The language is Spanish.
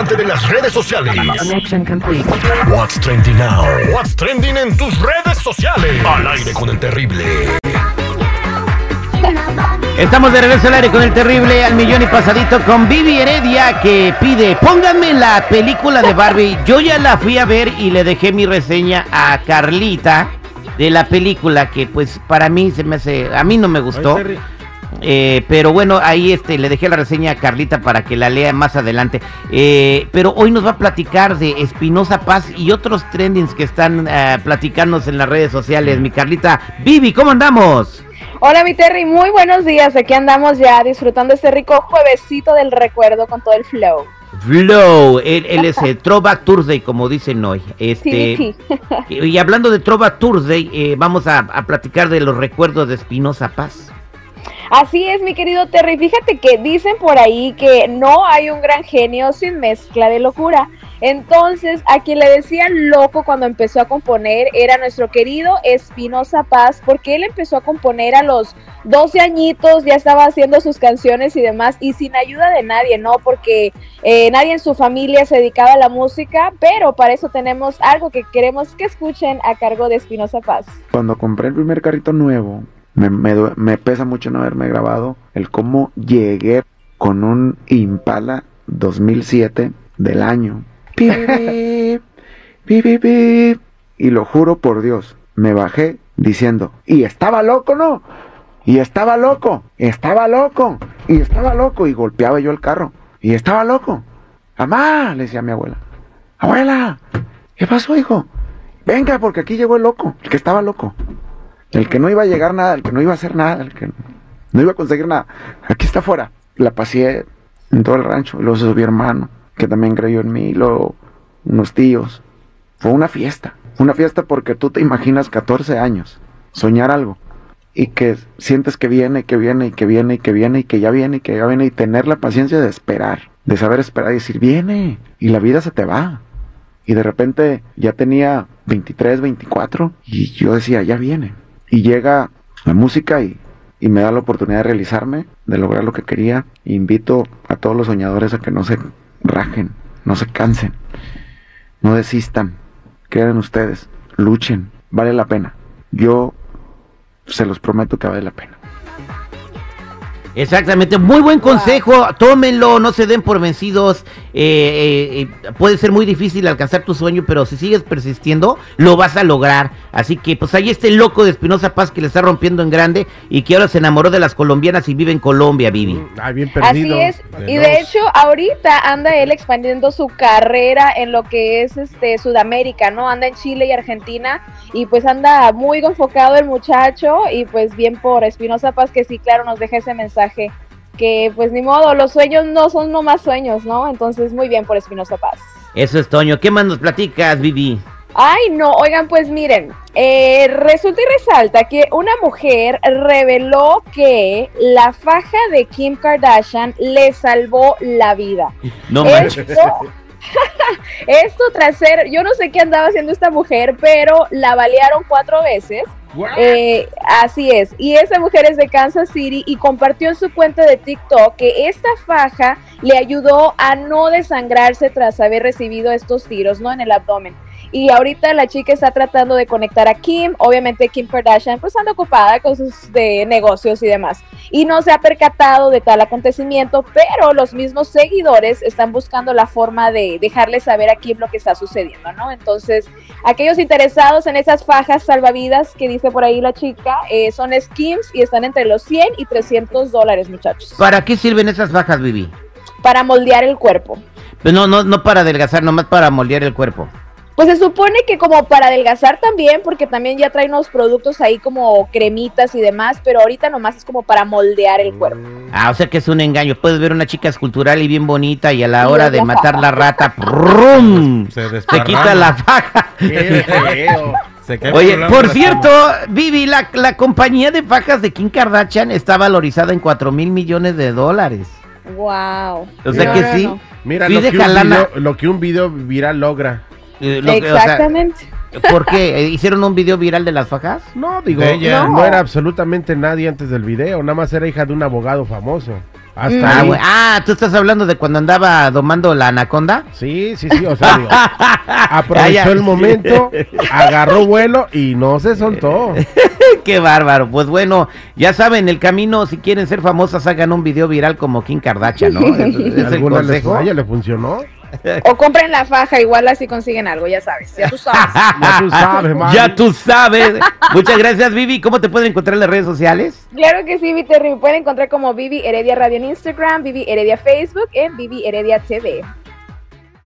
relevante de las redes sociales. Connection complete. What's trending now? What's trending en tus redes sociales? Al aire con el terrible. Estamos de regreso al aire con el terrible al millón y pasadito con Vivi Heredia que pide, pónganme la película de Barbie. Yo ya la fui a ver y le dejé mi reseña a Carlita de la película que pues para mí se me hace, a mí no me gustó. Eh, pero bueno, ahí este le dejé la reseña a Carlita para que la lea más adelante. Eh, pero hoy nos va a platicar de Espinosa Paz y otros trendings que están eh, platicándose en las redes sociales. Mi Carlita, Vivi, ¿cómo andamos? Hola mi Terry, muy buenos días. Aquí andamos ya disfrutando este rico juevesito del recuerdo con todo el flow. Flow, él, él es el Throwback Thursday, como dicen hoy. Este, Sí, y, y hablando de Throwback Thursday, eh, vamos a, a platicar de los recuerdos de Espinosa Paz. Así es, mi querido Terry. Fíjate que dicen por ahí que no hay un gran genio sin mezcla de locura. Entonces, a quien le decían loco cuando empezó a componer era nuestro querido Espinosa Paz, porque él empezó a componer a los 12 añitos, ya estaba haciendo sus canciones y demás, y sin ayuda de nadie, ¿no? Porque eh, nadie en su familia se dedicaba a la música, pero para eso tenemos algo que queremos que escuchen a cargo de Espinosa Paz. Cuando compré el primer carrito nuevo, me, me pesa mucho no haberme grabado el cómo llegué con un Impala 2007 del año. Y lo juro por Dios, me bajé diciendo, y estaba loco, ¿no? Y estaba loco, estaba loco, y estaba loco, y golpeaba yo el carro, y estaba loco. Mamá, le decía a mi abuela, abuela, ¿qué pasó, hijo? Venga, porque aquí llegó el loco, el que estaba loco. El que no iba a llegar nada, el que no iba a hacer nada, el que no iba a conseguir nada. Aquí está afuera. La pasé en todo el rancho. Luego se subió hermano, que también creyó en mí. Luego unos tíos. Fue una fiesta. Una fiesta porque tú te imaginas 14 años, soñar algo. Y que sientes que viene, que viene, y que viene, y que viene, y que ya viene, y que ya viene. Y tener la paciencia de esperar. De saber esperar y decir, viene. Y la vida se te va. Y de repente ya tenía 23, 24 y yo decía, ya viene. Y llega la música y, me da la oportunidad de realizarme, de lograr lo que quería. Invito a todos los soñadores a que no se rajen, no se cansen, no desistan, queden ustedes, luchen, vale la pena. Yo se los prometo que vale la pena. Exactamente, muy buen consejo, tómenlo, no se den por vencidos. eh, eh, eh, puede ser muy difícil alcanzar tu sueño, pero si sigues persistiendo, lo vas a lograr. Así que, pues ahí está el loco de Espinosa Paz que le está rompiendo en grande y que ahora se enamoró de las colombianas y vive en Colombia, Vivi. Ay, bien perdido. Así es, y de hecho ahorita anda él expandiendo su carrera en lo que es este Sudamérica, ¿no? Anda en Chile y Argentina y pues anda muy enfocado el muchacho y pues bien por Espinosa Paz que sí, claro, nos deja ese mensaje que pues ni modo, los sueños no son nomás sueños, ¿no? Entonces muy bien por Espinosa Paz. Eso es Toño. ¿Qué más nos platicas, Vivi? Ay, no, oigan, pues miren, eh, resulta y resalta que una mujer reveló que la faja de Kim Kardashian le salvó la vida. No Esto. Esto tras ser, yo no sé qué andaba haciendo esta mujer, pero la balearon cuatro veces. Eh, así es. Y esa mujer es de Kansas City y compartió en su cuenta de TikTok que esta faja le ayudó a no desangrarse tras haber recibido estos tiros, ¿no? En el abdomen. Y ahorita la chica está tratando de conectar a Kim. Obviamente Kim Kardashian pues anda ocupada con sus de negocios y demás. Y no se ha percatado de tal acontecimiento, pero los mismos seguidores están buscando la forma de dejarle saber a Kim lo que está sucediendo, ¿no? Entonces, aquellos interesados en esas fajas salvavidas que dice por ahí la chica, eh, son skims y están entre los 100 y 300 dólares, muchachos, ¿Para qué sirven esas fajas, Vivi? para moldear el cuerpo. Pues no, no, no para adelgazar, nomás para moldear el cuerpo. Pues se supone que como para adelgazar también, porque también ya trae unos productos ahí como cremitas y demás, pero ahorita nomás es como para moldear el cuerpo. Ah, o sea que es un engaño. Puedes ver una chica escultural y bien bonita y a la hora de matar la rata, ¡prum! Se Se quita la faja. Qué feo. Se cae Oye, por cierto, Vivi, la, la compañía de fajas de Kim Kardashian está valorizada en 4 mil millones de dólares. Wow. O sea No, que no, sí. no. Mira, Sí, lo que, deja un lana. video, lo que un video viral logra. Eh, lo que- o sea, Exactamente. ¿Por qué? ¿Eh, ¿Hicieron un video viral de las fajas? No, digo, ella. no. No. era absolutamente nadie antes del video, nada más era hija de un abogado famoso. Hasta Ah, ahí. güey. Ah, tú estás hablando de cuando andaba domando la anaconda. Sí, sí, sí, o sea, digo, Ah, aprovechó el momento, agarró vuelo y no se soltó. Qué bárbaro. Pues bueno, ya saben, el camino, si quieren ser famosas, hagan un video viral como Kim Kardashian, ¿no? Es, es el ¿Alguna le, consejo. a ella le funcionó? O compren la faja, igual así consiguen algo, ya sabes, ya tú sabes. Ya tú sabes, mami. Ya tú sabes. Muchas gracias, Vivi. ¿Cómo te pueden encontrar en las redes sociales? Claro que sí, Viterri, me pueden encontrar como Vivi Heredia Radio en Instagram, Vivi Heredia Facebook, en Vivi Heredia TV.